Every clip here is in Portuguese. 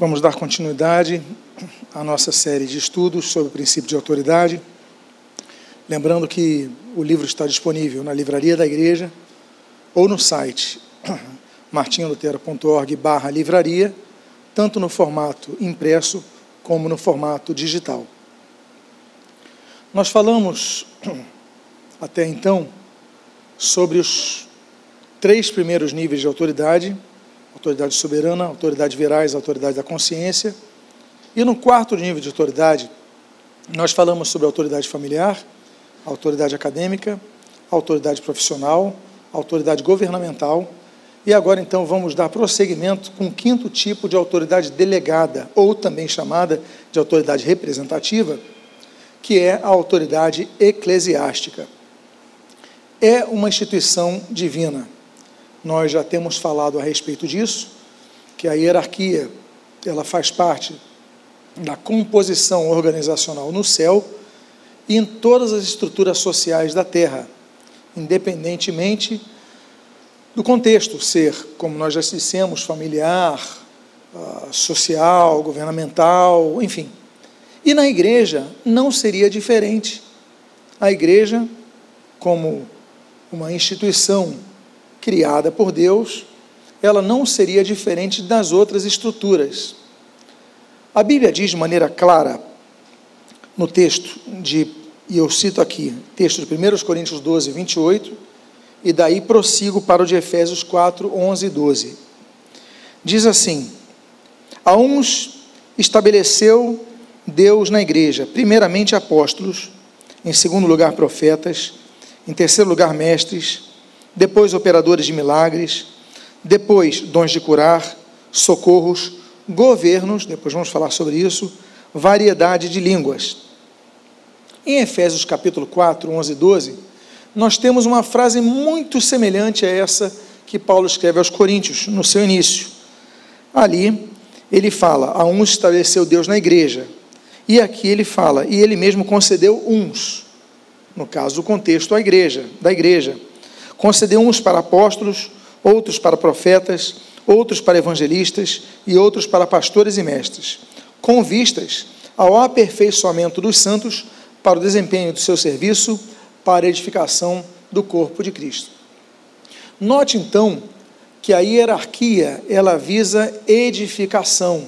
Vamos dar continuidade à nossa série de estudos sobre o princípio de autoridade. Lembrando que o livro está disponível na livraria da igreja ou no site martinholutero.org barra livraria, tanto no formato impresso como no formato digital. Nós falamos até então sobre os três primeiros níveis de autoridade, autoridade soberana, autoridade verais, autoridade da consciência. E no quarto nível de autoridade, nós falamos sobre autoridade familiar, autoridade acadêmica, autoridade profissional, autoridade governamental. E agora então vamos dar prosseguimento com o quinto tipo de autoridade delegada, ou também chamada de autoridade representativa, que é a autoridade eclesiástica. É uma instituição divina nós já temos falado a respeito disso, que a hierarquia ela faz parte da composição organizacional no céu e em todas as estruturas sociais da Terra, independentemente do contexto ser, como nós já dissemos, familiar, ah, social, governamental, enfim. E na igreja não seria diferente. A igreja, como uma instituição criada por Deus, ela não seria diferente das outras estruturas. A Bíblia diz de maneira clara, no texto de, e eu cito aqui, texto de 1 Coríntios 12, 28, e daí prossigo para o de Efésios 4, 11 e 12. Diz assim: A uns estabeleceu Deus na igreja, primeiramente apóstolos, em segundo lugar profetas, em terceiro lugar mestres, depois operadores de milagres, depois dons de curar, socorros, governos, depois vamos falar sobre isso, variedade de línguas. Em Efésios capítulo 4, 11 e 12, nós temos uma frase muito semelhante a essa que Paulo escreve aos Coríntios, no seu início. Ali, ele fala: A uns estabeleceu Deus na igreja. E aqui ele fala: E ele mesmo concedeu uns. No caso, o contexto, a igreja, da igreja concedeu uns para apóstolos, outros para profetas, outros para evangelistas e outros para pastores e mestres, com vistas ao aperfeiçoamento dos santos para o desempenho do seu serviço, para a edificação do corpo de Cristo. Note então que a hierarquia ela visa edificação,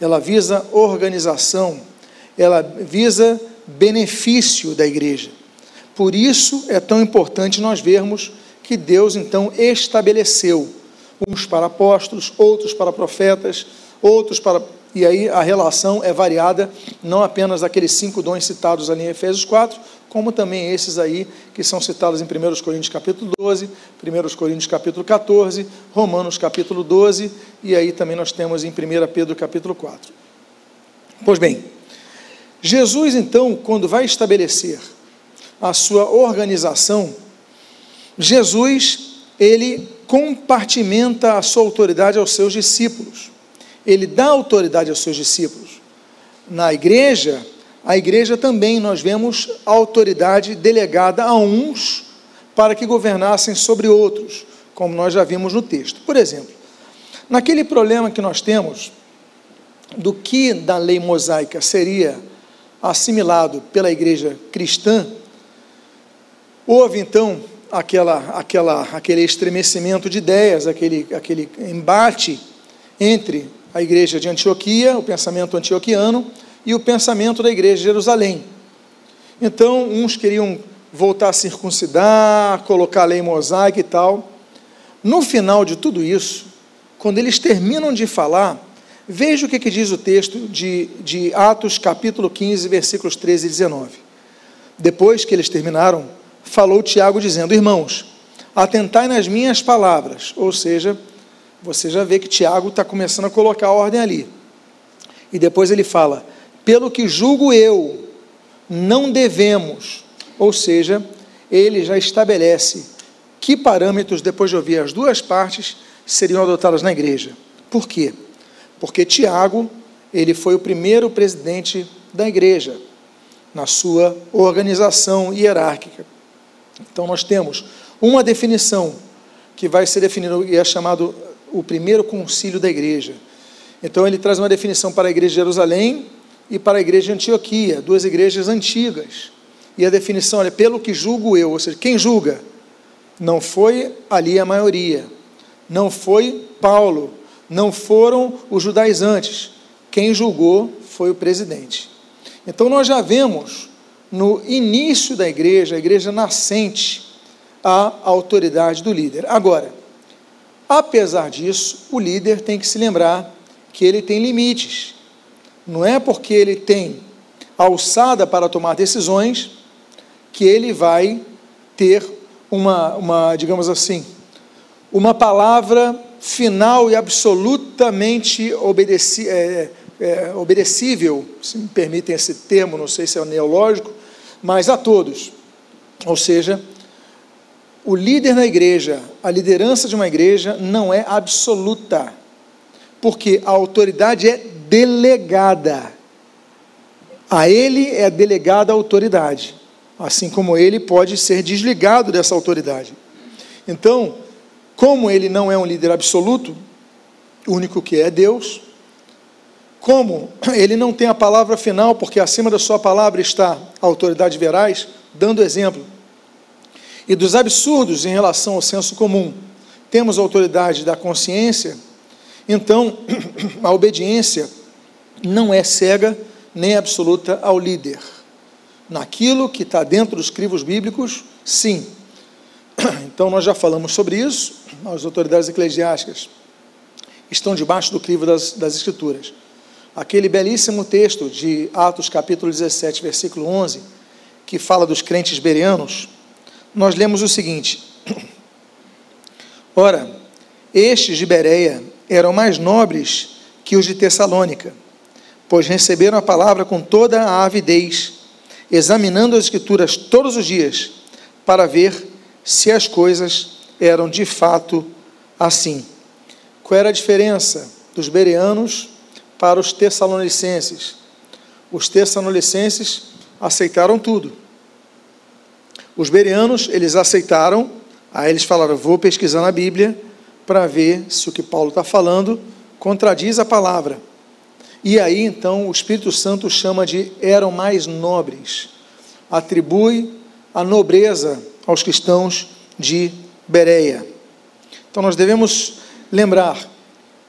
ela visa organização, ela visa benefício da igreja. Por isso é tão importante nós vermos que Deus então estabeleceu uns para apóstolos, outros para profetas, outros para. E aí a relação é variada, não apenas aqueles cinco dons citados ali em Efésios 4, como também esses aí que são citados em 1 Coríntios capítulo 12, 1 Coríntios capítulo 14, Romanos capítulo 12, e aí também nós temos em 1 Pedro capítulo 4. Pois bem, Jesus então, quando vai estabelecer a sua organização, Jesus, ele compartimenta a sua autoridade aos seus discípulos. Ele dá autoridade aos seus discípulos. Na igreja, a igreja também nós vemos a autoridade delegada a uns para que governassem sobre outros, como nós já vimos no texto. Por exemplo, naquele problema que nós temos do que da lei mosaica seria assimilado pela igreja cristã, Houve então aquela, aquela, aquele estremecimento de ideias, aquele, aquele embate entre a igreja de Antioquia, o pensamento antioquiano, e o pensamento da igreja de Jerusalém. Então, uns queriam voltar a circuncidar, colocar a lei mosaica e tal. No final de tudo isso, quando eles terminam de falar, veja o que, que diz o texto de, de Atos, capítulo 15, versículos 13 e 19. Depois que eles terminaram falou Tiago dizendo: Irmãos, atentai nas minhas palavras. Ou seja, você já vê que Tiago está começando a colocar a ordem ali. E depois ele fala: Pelo que julgo eu, não devemos. Ou seja, ele já estabelece que parâmetros, depois de ouvir as duas partes, seriam adotados na igreja. Por quê? Porque Tiago, ele foi o primeiro presidente da igreja, na sua organização hierárquica. Então nós temos uma definição que vai ser definida e é chamado o primeiro concílio da igreja. Então ele traz uma definição para a igreja de Jerusalém e para a igreja de Antioquia, duas igrejas antigas. E a definição é pelo que julgo eu, ou seja, quem julga? Não foi ali a maioria, não foi Paulo, não foram os judaizantes. Quem julgou foi o presidente. Então nós já vemos no início da igreja, a igreja nascente, a autoridade do líder. Agora, apesar disso, o líder tem que se lembrar que ele tem limites. Não é porque ele tem alçada para tomar decisões que ele vai ter uma, uma digamos assim, uma palavra final e absolutamente obedeci, é, é, obedecível, se me permitem esse termo, não sei se é neológico, mas a todos. Ou seja, o líder na igreja, a liderança de uma igreja não é absoluta, porque a autoridade é delegada. A ele é delegada a autoridade, assim como ele pode ser desligado dessa autoridade. Então, como ele não é um líder absoluto, o único que é, Deus, como ele não tem a palavra final, porque acima da sua palavra está a autoridade veraz, dando exemplo, e dos absurdos em relação ao senso comum, temos a autoridade da consciência, então a obediência não é cega nem absoluta ao líder. Naquilo que está dentro dos crivos bíblicos, sim. Então nós já falamos sobre isso, as autoridades eclesiásticas estão debaixo do crivo das, das Escrituras. Aquele belíssimo texto de Atos capítulo 17, versículo 11, que fala dos crentes bereanos, nós lemos o seguinte: Ora, estes de Bereia eram mais nobres que os de Tessalônica pois receberam a palavra com toda a avidez, examinando as Escrituras todos os dias, para ver se as coisas eram de fato assim. Qual era a diferença dos bereanos para os tessalonicenses? Os tessalonicenses aceitaram tudo. Os bereanos, eles aceitaram, aí eles falaram: vou pesquisar na Bíblia para ver se o que Paulo está falando contradiz a palavra. E aí então o Espírito Santo chama de eram mais nobres, atribui a nobreza aos cristãos de Bereia. Então nós devemos lembrar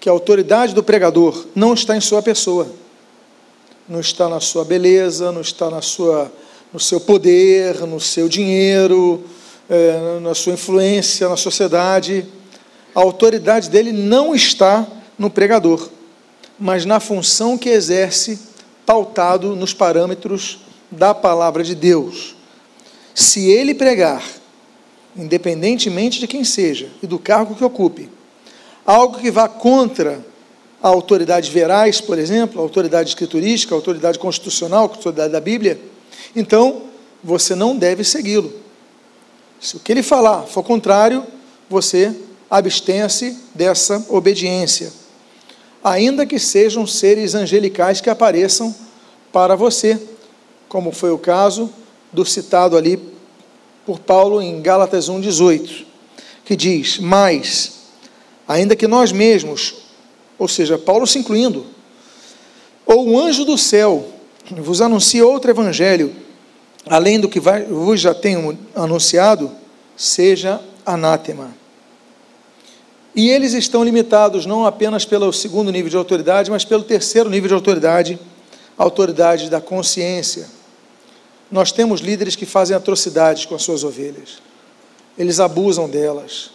que a autoridade do pregador não está em sua pessoa, não está na sua beleza, não está na sua, no seu poder, no seu dinheiro, é, na sua influência na sociedade. A autoridade dele não está no pregador mas na função que exerce, pautado nos parâmetros da palavra de Deus. Se ele pregar, independentemente de quem seja e do cargo que ocupe, algo que vá contra a autoridade verais, por exemplo, a autoridade escriturística, a autoridade constitucional, a autoridade da Bíblia, então você não deve segui-lo. Se o que ele falar for contrário, você abstenha-se dessa obediência ainda que sejam seres angelicais que apareçam para você, como foi o caso do citado ali por Paulo em Gálatas 1,18, que diz: Mas, ainda que nós mesmos, ou seja, Paulo se incluindo, ou um anjo do céu vos anuncie outro evangelho, além do que vos já tenho anunciado, seja anátema. E eles estão limitados não apenas pelo segundo nível de autoridade, mas pelo terceiro nível de autoridade, autoridade da consciência. Nós temos líderes que fazem atrocidades com as suas ovelhas. Eles abusam delas,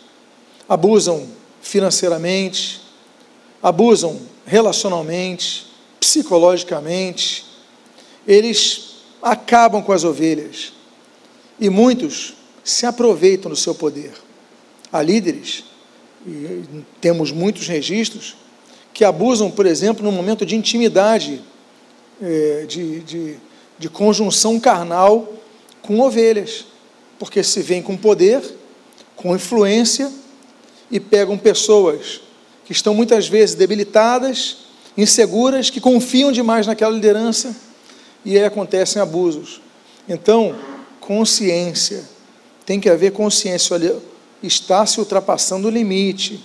abusam financeiramente, abusam relacionalmente, psicologicamente. Eles acabam com as ovelhas. E muitos se aproveitam do seu poder. Há líderes e temos muitos registros, que abusam, por exemplo, no momento de intimidade, é, de, de, de conjunção carnal com ovelhas, porque se vem com poder, com influência e pegam pessoas que estão muitas vezes debilitadas, inseguras, que confiam demais naquela liderança e aí acontecem abusos. Então, consciência, tem que haver consciência. Olha, está se ultrapassando o limite.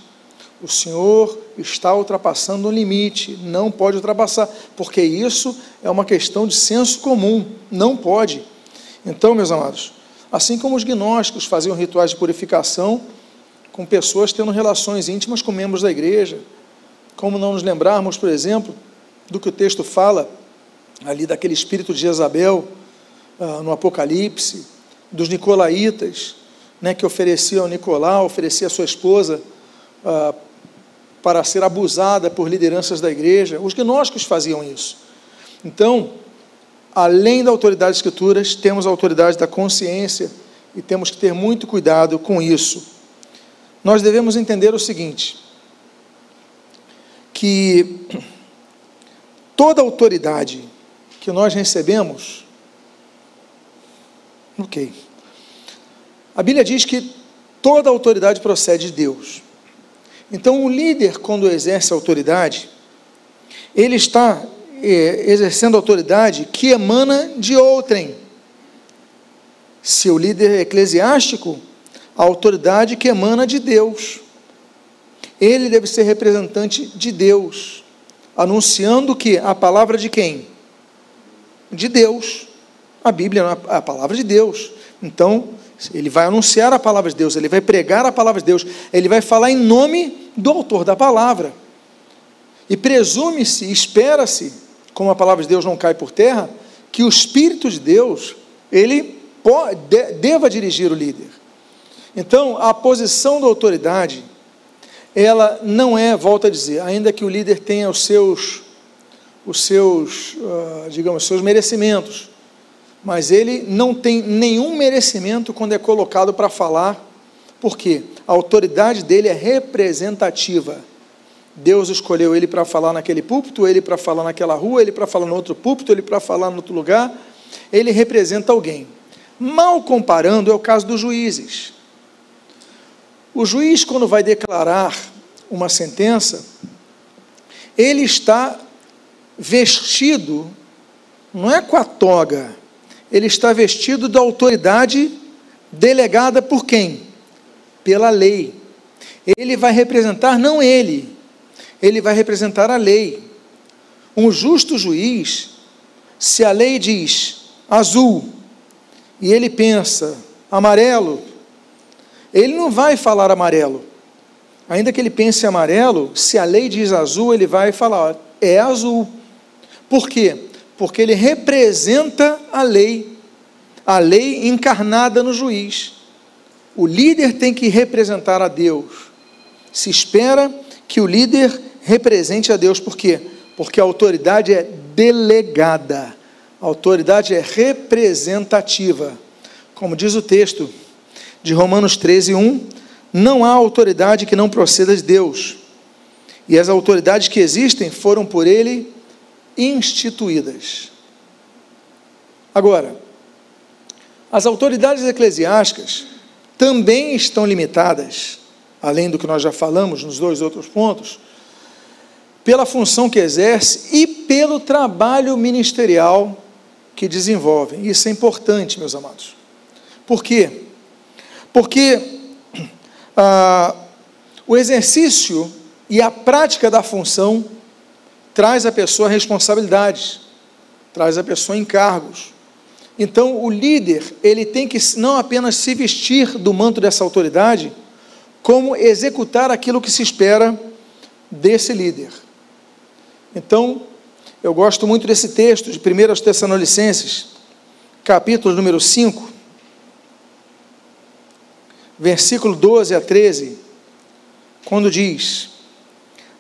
O Senhor está ultrapassando um limite, não pode ultrapassar, porque isso é uma questão de senso comum, não pode. Então, meus amados, assim como os gnósticos faziam rituais de purificação com pessoas tendo relações íntimas com membros da igreja, como não nos lembrarmos, por exemplo, do que o texto fala ali daquele espírito de Jezabel uh, no Apocalipse, dos nicolaítas, né, que ofereciam Nicolau, oferecia a sua esposa uh, para ser abusada por lideranças da igreja. Os gnósticos faziam isso. Então, além da autoridade das escrituras, temos a autoridade da consciência e temos que ter muito cuidado com isso. Nós devemos entender o seguinte: que toda autoridade que nós recebemos, ok. A Bíblia diz que toda autoridade procede de Deus. Então, o líder, quando exerce autoridade, ele está é, exercendo autoridade que emana de outrem. Se o líder eclesiástico, a autoridade que emana de Deus. Ele deve ser representante de Deus, anunciando que a palavra de quem? De Deus. A Bíblia é a palavra de Deus. Então, ele vai anunciar a palavra de Deus, ele vai pregar a palavra de Deus, ele vai falar em nome do autor da palavra. E presume-se, espera-se, como a palavra de Deus não cai por terra, que o Espírito de Deus, ele pode, deva dirigir o líder. Então, a posição da autoridade, ela não é, volta a dizer, ainda que o líder tenha os seus, os seus, uh, digamos, seus merecimentos, mas ele não tem nenhum merecimento quando é colocado para falar, porque a autoridade dele é representativa. Deus escolheu ele para falar naquele púlpito, ele para falar naquela rua, ele para falar no outro púlpito, ele para falar no outro lugar. Ele representa alguém. Mal comparando, é o caso dos juízes. O juiz, quando vai declarar uma sentença, ele está vestido, não é com a toga, ele está vestido da autoridade delegada por quem? Pela lei. Ele vai representar não ele, ele vai representar a lei. Um justo juiz, se a lei diz azul e ele pensa amarelo, ele não vai falar amarelo. Ainda que ele pense amarelo, se a lei diz azul, ele vai falar é azul. Por quê? porque ele representa a lei, a lei encarnada no juiz. O líder tem que representar a Deus. Se espera que o líder represente a Deus, por quê? Porque a autoridade é delegada, a autoridade é representativa. Como diz o texto de Romanos 13, 1, não há autoridade que não proceda de Deus. E as autoridades que existem foram por ele instituídas. Agora, as autoridades eclesiásticas também estão limitadas, além do que nós já falamos nos dois outros pontos, pela função que exerce e pelo trabalho ministerial que desenvolvem. Isso é importante, meus amados. Por quê? Porque ah, o exercício e a prática da função traz a pessoa responsabilidades, traz a pessoa encargos. Então, o líder, ele tem que não apenas se vestir do manto dessa autoridade, como executar aquilo que se espera desse líder. Então, eu gosto muito desse texto de 1 Tessalonicenses, capítulo número 5, versículo 12 a 13, quando diz: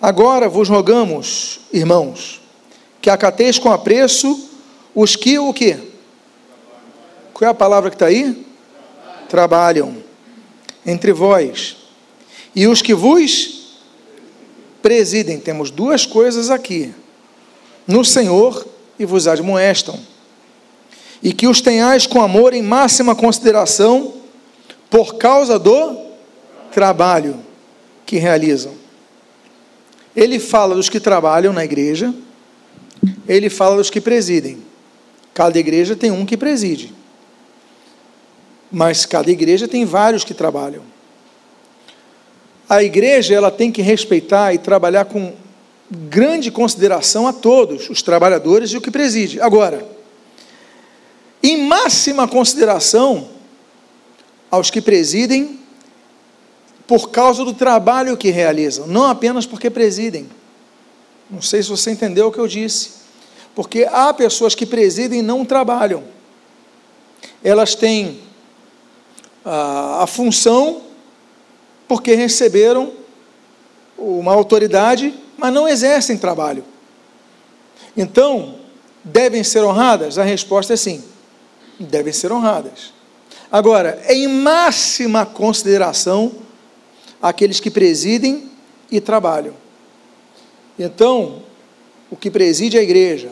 Agora vos rogamos, irmãos, que acateis com apreço os que o quê? Qual é a palavra que está aí? Trabalham entre vós. E os que vos presidem. Temos duas coisas aqui. No Senhor e vos admoestam. E que os tenhais com amor em máxima consideração por causa do trabalho que realizam. Ele fala dos que trabalham na igreja, ele fala dos que presidem. Cada igreja tem um que preside. Mas cada igreja tem vários que trabalham. a igreja ela tem que respeitar e trabalhar com grande consideração a todos, os trabalhadores e o que preside. Agora, em máxima consideração aos que presidem por causa do trabalho que realizam, não apenas porque presidem. Não sei se você entendeu o que eu disse. Porque há pessoas que presidem e não trabalham. Elas têm a, a função porque receberam uma autoridade, mas não exercem trabalho. Então, devem ser honradas? A resposta é sim, devem ser honradas. Agora, em máxima consideração, aqueles que presidem e trabalham. Então, o que preside a igreja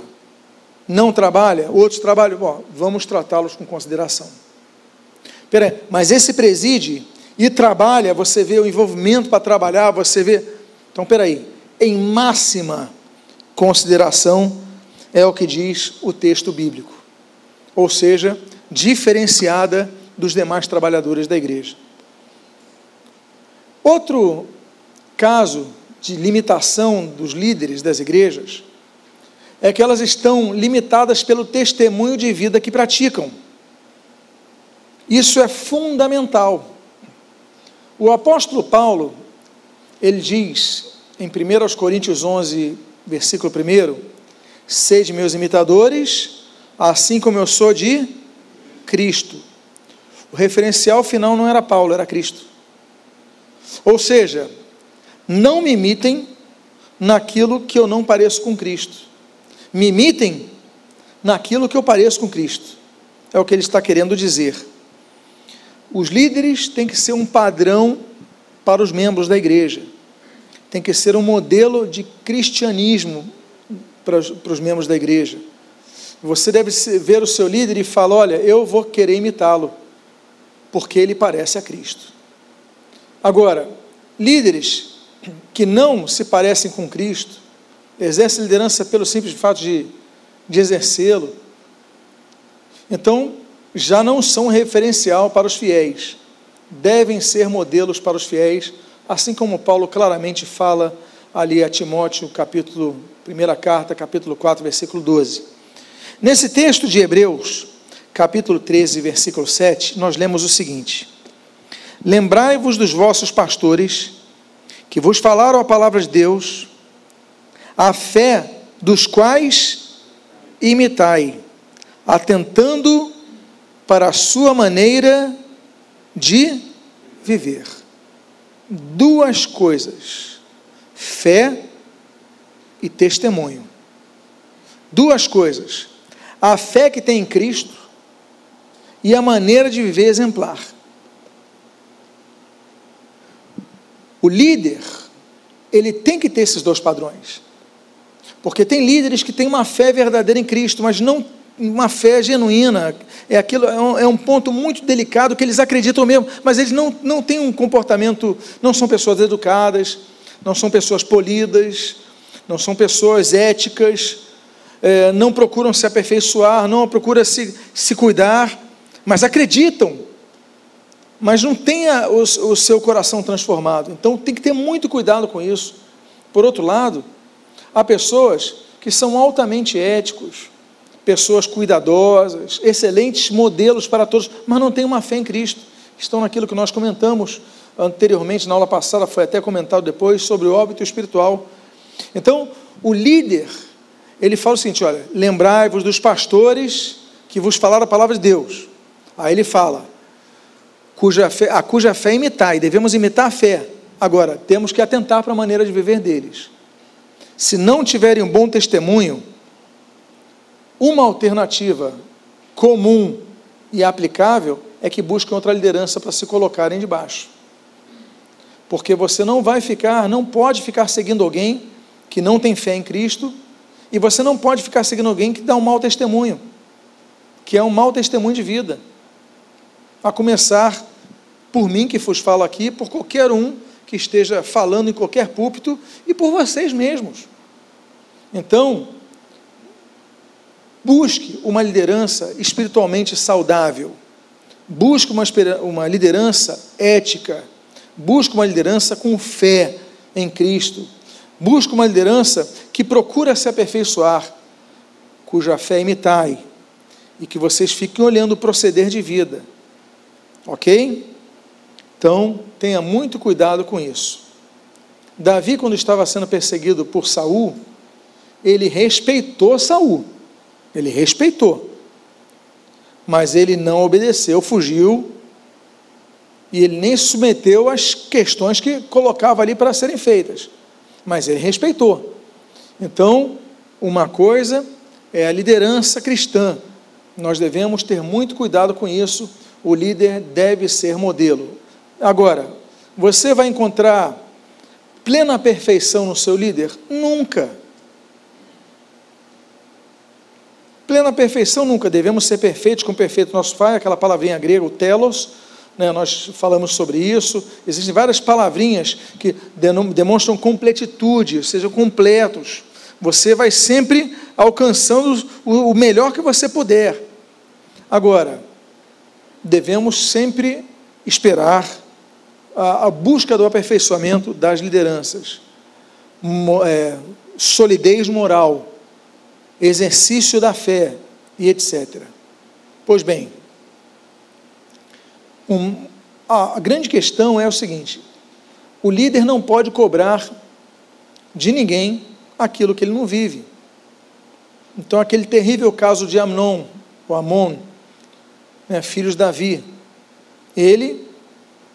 não trabalha, outros trabalham, bom, vamos tratá-los com consideração. Peraí, mas esse preside e trabalha, você vê o envolvimento para trabalhar, você vê. Então, peraí, em máxima consideração é o que diz o texto bíblico, ou seja, diferenciada dos demais trabalhadores da igreja. Outro caso de limitação dos líderes das igrejas é que elas estão limitadas pelo testemunho de vida que praticam. Isso é fundamental. O apóstolo Paulo, ele diz em 1 Coríntios 11, versículo 1, sede meus imitadores, assim como eu sou de Cristo. O referencial final não era Paulo, era Cristo. Ou seja, não me imitem naquilo que eu não pareço com Cristo. Me imitem naquilo que eu pareço com Cristo. É o que ele está querendo dizer. Os líderes têm que ser um padrão para os membros da igreja. Tem que ser um modelo de cristianismo para os, para os membros da igreja. Você deve ver o seu líder e falar: olha, eu vou querer imitá-lo, porque ele parece a Cristo. Agora, líderes que não se parecem com Cristo, exercem liderança pelo simples fato de, de exercê-lo, então já não são referencial para os fiéis, devem ser modelos para os fiéis, assim como Paulo claramente fala ali a Timóteo, capítulo, primeira carta, capítulo 4, versículo 12. Nesse texto de Hebreus, capítulo 13, versículo 7, nós lemos o seguinte: Lembrai-vos dos vossos pastores, que vos falaram a palavra de Deus, a fé dos quais imitai, atentando para a sua maneira de viver. Duas coisas: fé e testemunho. Duas coisas: a fé que tem em Cristo e a maneira de viver exemplar. O líder, ele tem que ter esses dois padrões. Porque tem líderes que têm uma fé verdadeira em Cristo, mas não uma fé genuína. É, aquilo, é um, é um ponto muito delicado que eles acreditam mesmo, mas eles não, não têm um comportamento, não são pessoas educadas, não são pessoas polidas, não são pessoas éticas, é, não procuram se aperfeiçoar, não procuram se, se cuidar, mas acreditam mas não tenha o, o seu coração transformado. Então tem que ter muito cuidado com isso. Por outro lado, há pessoas que são altamente éticos, pessoas cuidadosas, excelentes modelos para todos, mas não têm uma fé em Cristo. Estão naquilo que nós comentamos anteriormente, na aula passada, foi até comentado depois, sobre o óbito espiritual. Então, o líder, ele fala o seguinte: olha, lembrai-vos dos pastores que vos falaram a palavra de Deus. Aí ele fala: cuja fé, a cuja fé imitar, e devemos imitar a fé. Agora, temos que atentar para a maneira de viver deles. Se não tiverem um bom testemunho, uma alternativa comum e aplicável é que busquem outra liderança para se colocarem debaixo. Porque você não vai ficar, não pode ficar seguindo alguém que não tem fé em Cristo, e você não pode ficar seguindo alguém que dá um mau testemunho, que é um mau testemunho de vida a começar por mim que vos falo aqui, por qualquer um que esteja falando em qualquer púlpito e por vocês mesmos. Então, busque uma liderança espiritualmente saudável, busque uma, uma liderança ética, Busca uma liderança com fé em Cristo. Busca uma liderança que procura se aperfeiçoar, cuja fé imitai, e que vocês fiquem olhando o proceder de vida. Ok? Então, tenha muito cuidado com isso. Davi, quando estava sendo perseguido por Saul, ele respeitou Saul. Ele respeitou. Mas ele não obedeceu, fugiu e ele nem submeteu às questões que colocava ali para serem feitas. Mas ele respeitou. Então, uma coisa é a liderança cristã. Nós devemos ter muito cuidado com isso. O líder deve ser modelo. Agora, você vai encontrar plena perfeição no seu líder? Nunca. Plena perfeição nunca. Devemos ser perfeitos com perfeito nosso Pai, aquela palavrinha grega, o telos, né, nós falamos sobre isso. Existem várias palavrinhas que demonstram completitude, sejam completos. Você vai sempre alcançando o melhor que você puder. Agora, devemos sempre esperar a, a busca do aperfeiçoamento das lideranças, Mo, é, solidez moral, exercício da fé e etc. Pois bem, um, a, a grande questão é o seguinte: o líder não pode cobrar de ninguém aquilo que ele não vive. Então, aquele terrível caso de Amnon, o Amon, né, filhos de Davi, ele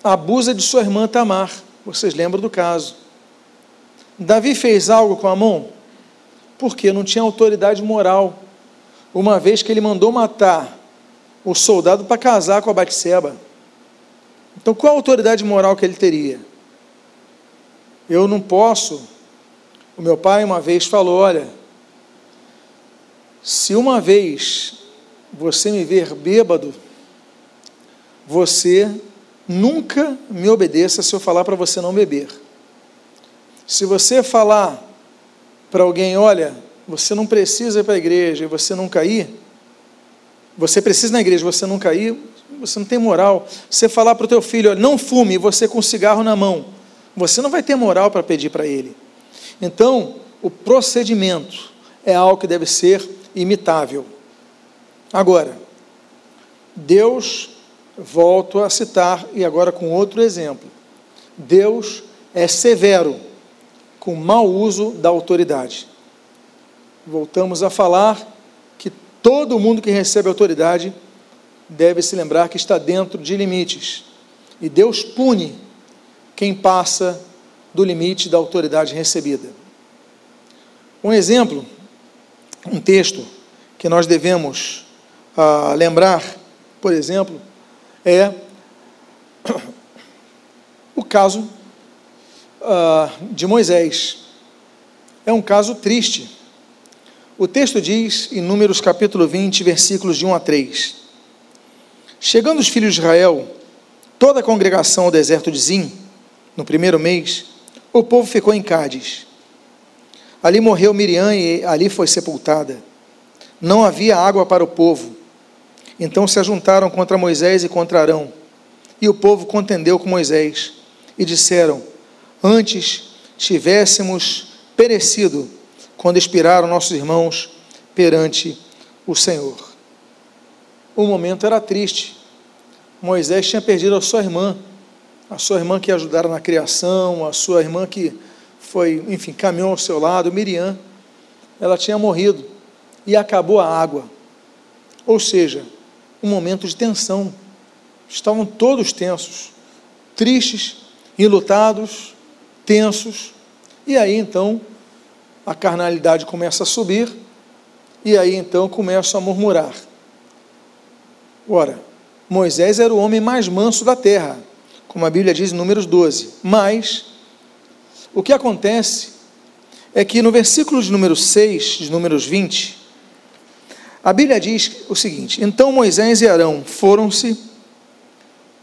abusa de sua irmã Tamar. Vocês lembram do caso? Davi fez algo com Amon? Porque não tinha autoridade moral. Uma vez que ele mandou matar o soldado para casar com a Batseba. Então, qual a autoridade moral que ele teria? Eu não posso. O meu pai uma vez falou: olha, se uma vez você me ver bêbado, você nunca me obedeça se eu falar para você não beber. Se você falar para alguém, olha, você não precisa ir para a igreja e você não cair, você precisa ir na igreja, você não cair, você não tem moral. Você falar para o teu filho, olha, não fume, você com um cigarro na mão, você não vai ter moral para pedir para ele. Então, o procedimento é algo que deve ser imitável. Agora, Deus, volto a citar, e agora com outro exemplo, Deus é severo com mau uso da autoridade. Voltamos a falar que todo mundo que recebe autoridade deve se lembrar que está dentro de limites. E Deus pune quem passa do limite da autoridade recebida. Um exemplo, um texto que nós devemos ah, lembrar, por exemplo, é o caso ah, de Moisés. É um caso triste. O texto diz, em Números capítulo 20, versículos de 1 a 3. Chegando os filhos de Israel, toda a congregação ao deserto de Zim, no primeiro mês, o povo ficou em Cádiz. Ali morreu Miriam e ali foi sepultada. Não havia água para o povo. Então se ajuntaram contra Moisés e contra Arão. E o povo contendeu com Moisés. E disseram: Antes tivéssemos perecido quando expiraram nossos irmãos perante o Senhor o momento era triste. Moisés tinha perdido a sua irmã, a sua irmã que ajudara na criação, a sua irmã que foi, enfim, caminhou ao seu lado, Miriam, ela tinha morrido e acabou a água. Ou seja, um momento de tensão. Estavam todos tensos, tristes, enlutados, tensos. E aí então a carnalidade começa a subir, e aí então começam a murmurar. Ora, Moisés era o homem mais manso da terra, como a Bíblia diz em Números 12. Mas, o que acontece é que no versículo de número 6, de Números 20, a Bíblia diz o seguinte: Então Moisés e Arão foram-se,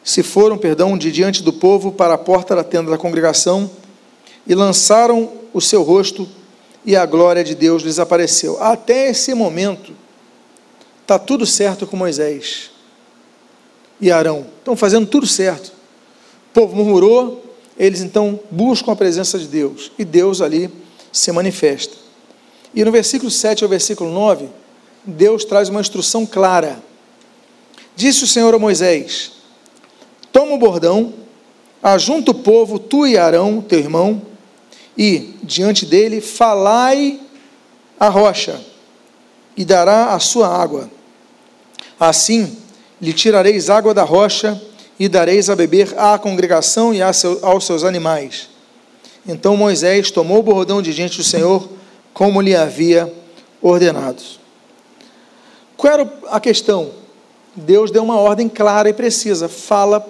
se foram, perdão, de diante do povo para a porta da tenda da congregação e lançaram o seu rosto e a glória de Deus lhes apareceu. Até esse momento, está tudo certo com Moisés e Arão. Estão fazendo tudo certo. O povo murmurou, eles então buscam a presença de Deus e Deus ali se manifesta. E no versículo 7 ao versículo 9, Deus traz uma instrução clara. Disse o Senhor a Moisés: Toma o bordão, ajunta o povo, tu e Arão, teu irmão, e diante dele falai a rocha, e dará a sua água. Assim lhe tirareis água da rocha, e dareis a beber à congregação e aos seus animais. Então Moisés tomou o bordão de diante do Senhor, como lhe havia ordenado. Qual era a questão? Deus deu uma ordem clara e precisa: fala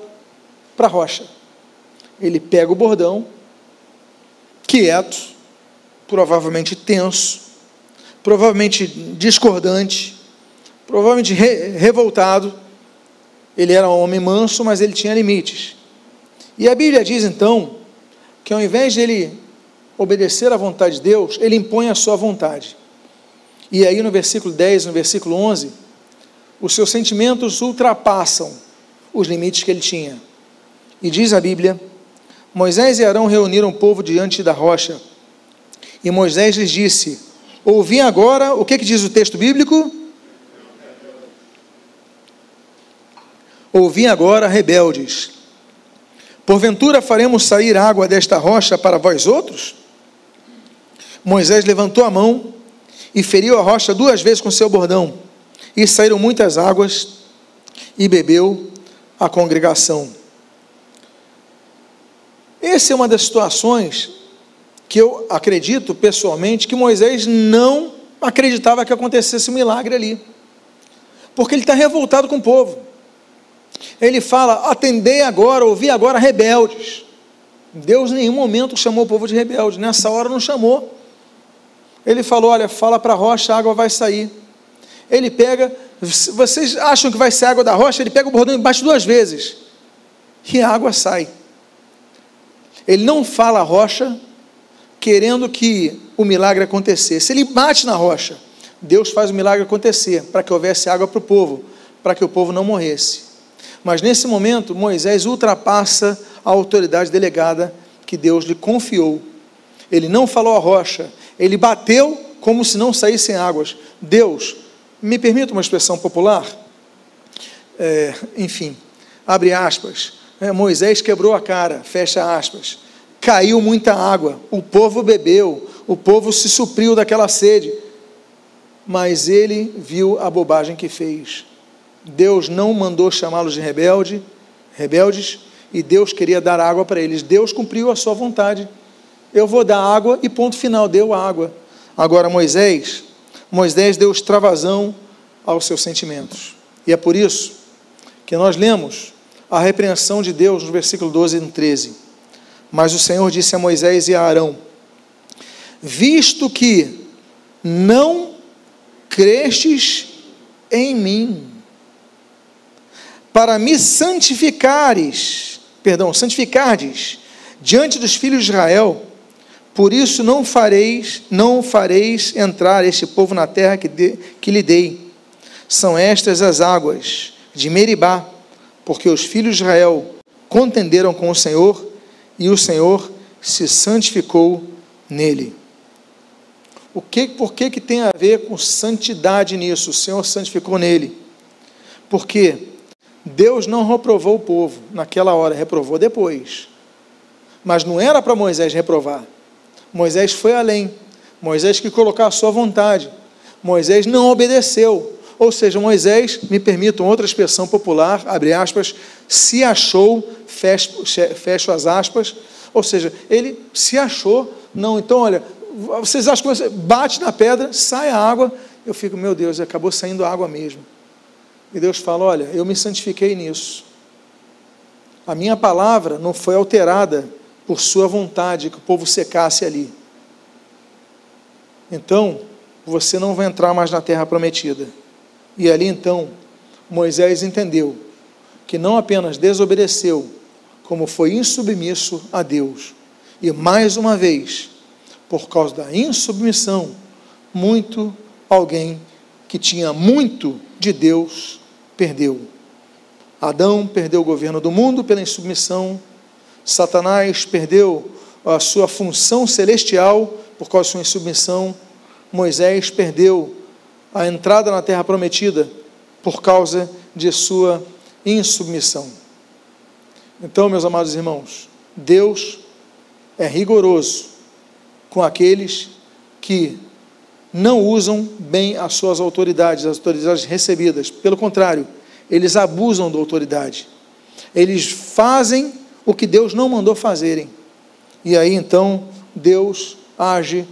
para a rocha. Ele pega o bordão, quieto, provavelmente tenso, provavelmente discordante, provavelmente re revoltado. Ele era um homem manso, mas ele tinha limites. E a Bíblia diz então que ao invés de ele obedecer à vontade de Deus, ele impõe a sua vontade. E aí no versículo 10, no versículo 11, os seus sentimentos ultrapassam os limites que ele tinha. E diz a Bíblia: Moisés e Arão reuniram o povo diante da rocha. E Moisés lhes disse: Ouvi agora, o que, que diz o texto bíblico? Ouvi agora, rebeldes. Porventura faremos sair água desta rocha para vós outros? Moisés levantou a mão e feriu a rocha duas vezes com seu bordão, e saíram muitas águas, e bebeu a congregação. Essa é uma das situações que eu acredito pessoalmente que Moisés não acreditava que acontecesse um milagre ali, porque ele está revoltado com o povo. Ele fala: atendei agora, ouvi agora rebeldes. Deus em nenhum momento chamou o povo de rebelde, nessa hora não chamou. Ele falou: olha, fala para a rocha, a água vai sair. Ele pega, vocês acham que vai ser água da rocha? Ele pega o bordão e bate duas vezes, e a água sai. Ele não fala a rocha querendo que o milagre acontecesse. Ele bate na rocha. Deus faz o milagre acontecer para que houvesse água para o povo, para que o povo não morresse. Mas nesse momento, Moisés ultrapassa a autoridade delegada que Deus lhe confiou. Ele não falou a rocha, ele bateu como se não saíssem águas. Deus, me permita uma expressão popular? É, enfim, abre aspas. É, Moisés quebrou a cara, fecha aspas. Caiu muita água, o povo bebeu, o povo se supriu daquela sede. Mas ele viu a bobagem que fez. Deus não mandou chamá-los de rebelde, rebeldes, e Deus queria dar água para eles. Deus cumpriu a sua vontade. Eu vou dar água e ponto final, deu água. Agora Moisés, Moisés deu extravasão aos seus sentimentos. E é por isso que nós lemos a repreensão de Deus no versículo 12 e no 13. Mas o Senhor disse a Moisés e a Arão: Visto que não crestes em mim, para me santificares, perdão, santificardes diante dos filhos de Israel, por isso não fareis, não fareis entrar este povo na terra que, de, que lhe dei. São estas as águas de Meribá, porque os filhos de Israel contenderam com o Senhor e o Senhor se santificou nele. O que, por que, que tem a ver com santidade nisso? O Senhor santificou nele. Porque Deus não reprovou o povo naquela hora, reprovou depois. Mas não era para Moisés reprovar. Moisés foi além. Moisés que colocar a sua vontade. Moisés não obedeceu. Ou seja, Moisés, me permitam outra expressão popular, abre aspas, se achou, fecho, as aspas, ou seja, ele se achou, não, então olha, vocês acham que você bate na pedra, sai a água, eu fico, meu Deus, acabou saindo água mesmo. E Deus fala: Olha, eu me santifiquei nisso. A minha palavra não foi alterada por sua vontade que o povo secasse ali. Então, você não vai entrar mais na terra prometida. E ali então, Moisés entendeu que não apenas desobedeceu, como foi insubmisso a Deus. E mais uma vez, por causa da insubmissão, muito alguém que tinha muito de Deus perdeu. Adão perdeu o governo do mundo pela insubmissão, Satanás perdeu a sua função celestial por causa de sua insubmissão. Moisés perdeu a entrada na terra prometida por causa de sua insubmissão. Então, meus amados irmãos, Deus é rigoroso com aqueles que não usam bem as suas autoridades, as autoridades recebidas. Pelo contrário, eles abusam da autoridade. Eles fazem o que Deus não mandou fazerem. E aí então Deus age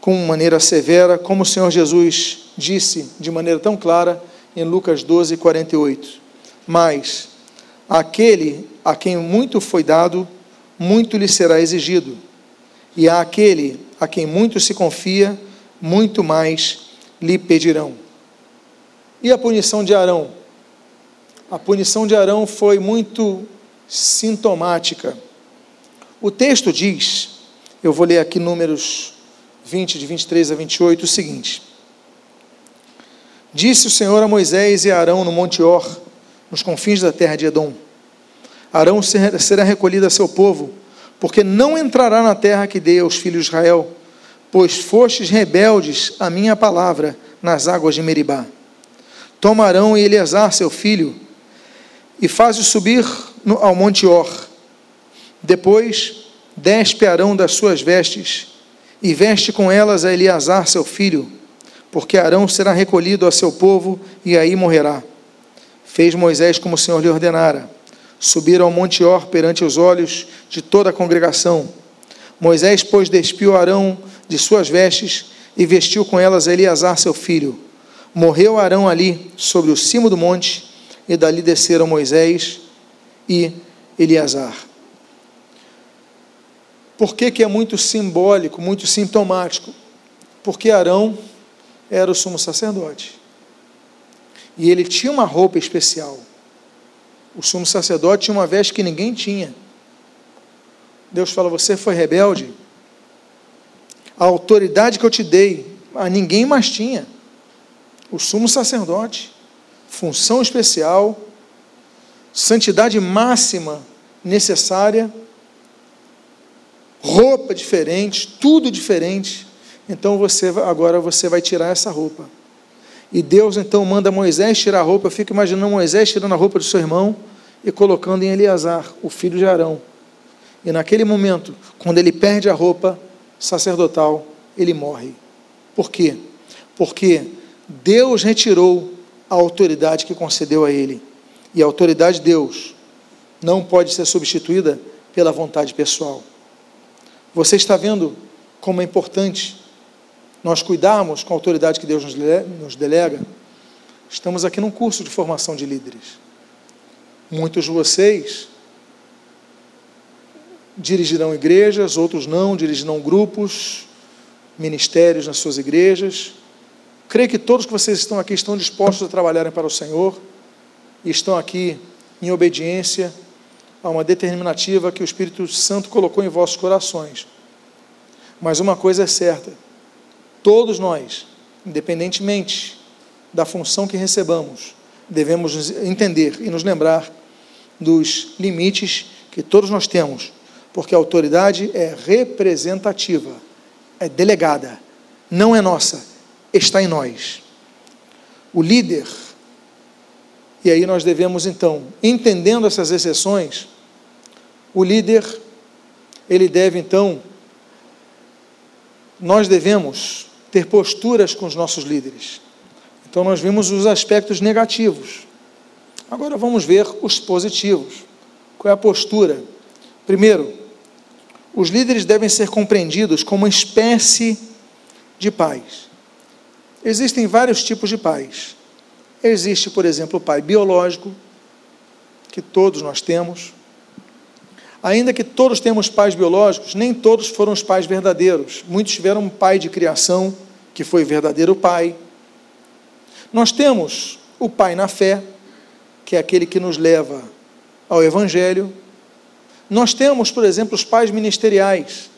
com maneira severa, como o Senhor Jesus disse de maneira tão clara em Lucas 12, 48. Mas aquele a quem muito foi dado, muito lhe será exigido, e a aquele a quem muito se confia, muito mais lhe pedirão. E a punição de Arão? A punição de Arão foi muito sintomática. O texto diz, eu vou ler aqui números 20, de 23 a 28, o seguinte: Disse o Senhor a Moisés e a Arão no Monte Or, nos confins da terra de Edom: Arão será recolhido a seu povo, porque não entrará na terra que dei aos filhos de Israel, pois fostes rebeldes à minha palavra nas águas de Meribá. Toma Arão e Eleazar, seu filho, e faz-o subir ao monte Or. Depois, despe Arão das suas vestes, e veste com elas a Eleazar, seu filho, porque Arão será recolhido a seu povo, e aí morrerá. Fez Moisés como o Senhor lhe ordenara subiram ao Monte Or perante os olhos de toda a congregação. Moisés, pois, despiu Arão de suas vestes e vestiu com elas Eleazar, seu filho. Morreu Arão ali, sobre o cimo do monte, e dali desceram Moisés e Eleazar. Por que, que é muito simbólico, muito sintomático? Porque Arão era o sumo sacerdote. E ele tinha uma roupa especial o sumo sacerdote tinha uma veste que ninguém tinha. Deus fala: Você foi rebelde. A autoridade que eu te dei, a ninguém mais tinha. O sumo sacerdote, função especial, santidade máxima necessária, roupa diferente, tudo diferente. Então você agora você vai tirar essa roupa. E Deus então manda Moisés tirar a roupa. Eu fico imaginando Moisés tirando a roupa do seu irmão e colocando em Eleazar, o filho de Arão. E naquele momento, quando ele perde a roupa sacerdotal, ele morre. Por quê? Porque Deus retirou a autoridade que concedeu a ele. E a autoridade de Deus não pode ser substituída pela vontade pessoal. Você está vendo como é importante nós cuidarmos com a autoridade que Deus nos delega, estamos aqui num curso de formação de líderes. Muitos de vocês dirigirão igrejas, outros não, dirigirão grupos, ministérios nas suas igrejas. Creio que todos que vocês estão aqui estão dispostos a trabalharem para o Senhor e estão aqui em obediência a uma determinativa que o Espírito Santo colocou em vossos corações. Mas uma coisa é certa: Todos nós, independentemente da função que recebamos, devemos entender e nos lembrar dos limites que todos nós temos, porque a autoridade é representativa, é delegada, não é nossa, está em nós. O líder, e aí nós devemos então, entendendo essas exceções, o líder, ele deve então, nós devemos ter posturas com os nossos líderes. Então, nós vimos os aspectos negativos. Agora vamos ver os positivos. Qual é a postura? Primeiro, os líderes devem ser compreendidos como uma espécie de pais. Existem vários tipos de pais. Existe, por exemplo, o pai biológico, que todos nós temos. Ainda que todos temos pais biológicos, nem todos foram os pais verdadeiros. Muitos tiveram um pai de criação, que foi verdadeiro pai. Nós temos o pai na fé, que é aquele que nos leva ao Evangelho. Nós temos, por exemplo, os pais ministeriais,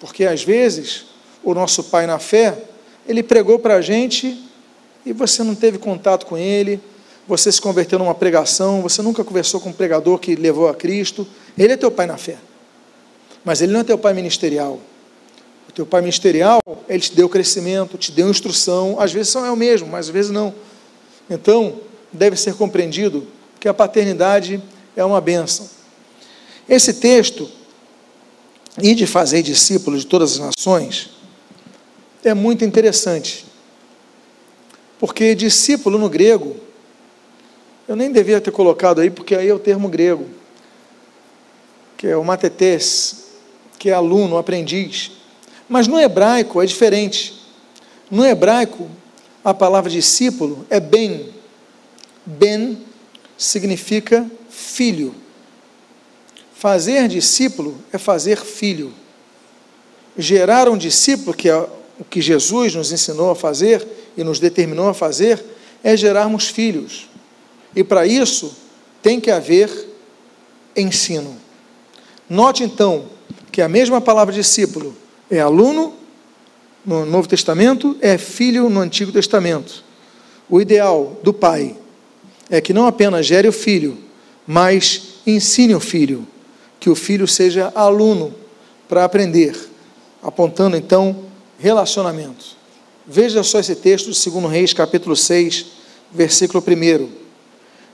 porque às vezes o nosso pai na fé, ele pregou para a gente e você não teve contato com ele, você se converteu numa pregação, você nunca conversou com um pregador que levou a Cristo, Ele é teu pai na fé. Mas ele não é teu pai ministerial. O teu pai ministerial, ele te deu crescimento, te deu instrução. Às vezes são é o mesmo, mas às vezes não. Então, deve ser compreendido que a paternidade é uma bênção. Esse texto, e de fazer discípulos de todas as nações, é muito interessante. Porque discípulo no grego, eu nem devia ter colocado aí, porque aí é o termo grego, que é o matetes, que é aluno, aprendiz. Mas no hebraico é diferente. No hebraico, a palavra discípulo é ben. Ben significa filho. Fazer discípulo é fazer filho. Gerar um discípulo, que é o que Jesus nos ensinou a fazer e nos determinou a fazer, é gerarmos filhos. E para isso tem que haver ensino. Note então que a mesma palavra discípulo é aluno no Novo Testamento, é filho no Antigo Testamento. O ideal do pai é que não apenas gere o filho, mas ensine o filho que o filho seja aluno para aprender, apontando então relacionamento. Veja só esse texto de 2 Reis, capítulo 6, versículo 1.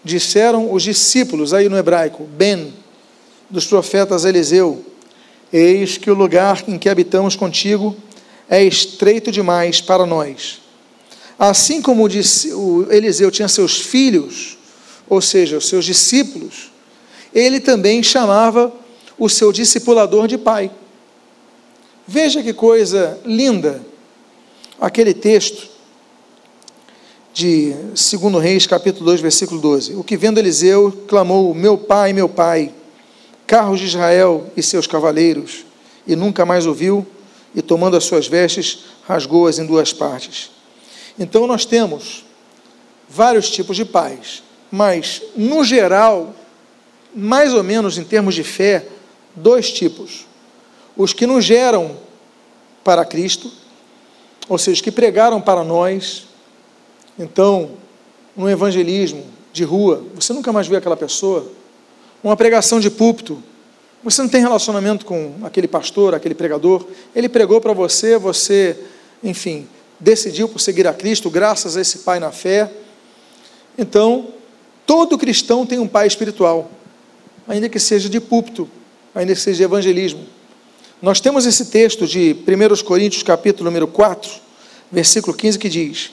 Disseram os discípulos, aí no hebraico, Ben, dos profetas Eliseu: Eis que o lugar em que habitamos contigo é estreito demais para nós. Assim como o Eliseu tinha seus filhos, ou seja, os seus discípulos, ele também chamava o seu discipulador de pai. Veja que coisa linda aquele texto de 2 Reis, capítulo 2, versículo 12. O que vendo Eliseu clamou: Meu pai, meu pai, carros de Israel e seus cavaleiros, e nunca mais ouviu, e tomando as suas vestes, rasgou-as em duas partes. Então nós temos vários tipos de pais, mas no geral, mais ou menos em termos de fé, dois tipos: os que nos geram para Cristo, ou seja, que pregaram para nós. Então, no evangelismo de rua, você nunca mais vê aquela pessoa. Uma pregação de púlpito, você não tem relacionamento com aquele pastor, aquele pregador. Ele pregou para você, você, enfim, decidiu por seguir a Cristo, graças a esse pai na fé. Então, todo cristão tem um pai espiritual, ainda que seja de púlpito, ainda que seja de evangelismo. Nós temos esse texto de 1 Coríntios, capítulo número 4, versículo 15, que diz: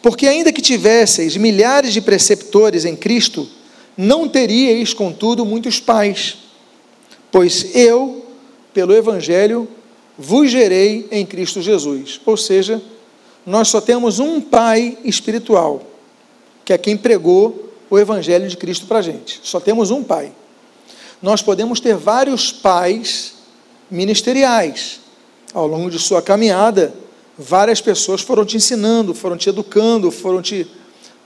Porque ainda que tivesseis milhares de preceptores em Cristo, não teríeis, contudo, muitos pais, pois eu, pelo Evangelho, vos gerei em Cristo Jesus. Ou seja, nós só temos um pai espiritual, que é quem pregou o Evangelho de Cristo para a gente. Só temos um pai nós podemos ter vários pais ministeriais. Ao longo de sua caminhada, várias pessoas foram te ensinando, foram te educando, foram te.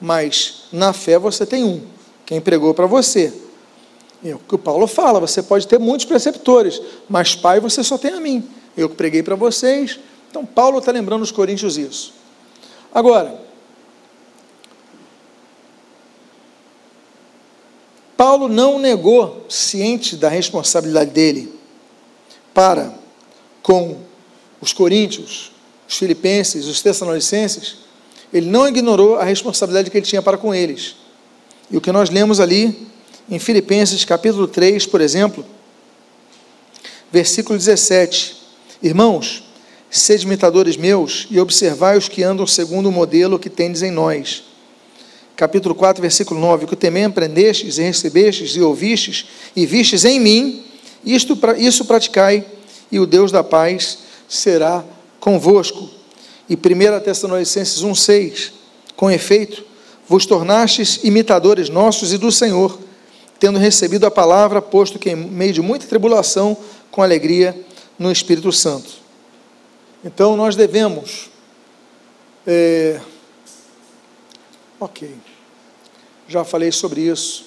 Mas na fé você tem um, quem pregou para você. É o que o Paulo fala: você pode ter muitos preceptores, mas pai você só tem a mim. Eu que preguei para vocês. Então, Paulo está lembrando os coríntios isso. Agora, Paulo não negou, ciente da responsabilidade dele, para com os coríntios, os filipenses, os tessalonicenses, ele não ignorou a responsabilidade que ele tinha para com eles. E o que nós lemos ali em Filipenses capítulo 3, por exemplo, versículo 17: Irmãos, sede imitadores meus e observai os que andam segundo o modelo que tendes em nós capítulo 4, versículo 9, que temem aprendestes e recebestes e ouvistes e vistes em mim, isto, isso praticai, e o Deus da paz será convosco. E 1 Tessalonicenses 1, 6, com efeito, vos tornastes imitadores nossos e do Senhor, tendo recebido a palavra, posto que em meio de muita tribulação, com alegria no Espírito Santo. Então nós devemos. É, Ok, já falei sobre isso.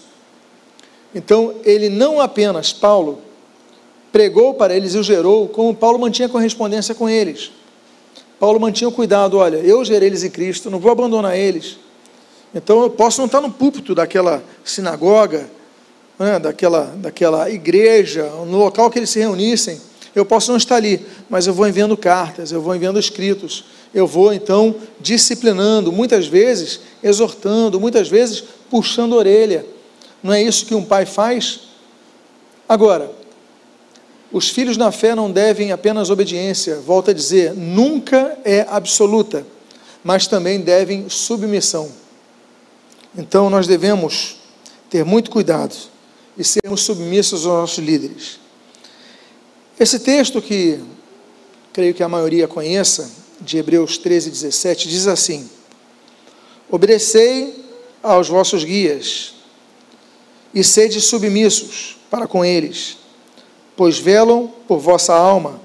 Então, ele não apenas, Paulo, pregou para eles e o gerou, como Paulo mantinha correspondência com eles. Paulo mantinha o cuidado, olha, eu gerei eles em Cristo, não vou abandonar eles. Então eu posso não estar no púlpito daquela sinagoga, né, daquela, daquela igreja, no local que eles se reunissem, eu posso não estar ali, mas eu vou enviando cartas, eu vou enviando escritos, eu vou então disciplinando, muitas vezes exortando, muitas vezes puxando a orelha. Não é isso que um pai faz? Agora, os filhos na fé não devem apenas obediência, volta a dizer, nunca é absoluta, mas também devem submissão. Então nós devemos ter muito cuidado e sermos submissos aos nossos líderes. Esse texto que creio que a maioria conheça, de Hebreus 13, 17, diz assim: Obedecei aos vossos guias e sede submissos para com eles pois velam por vossa alma,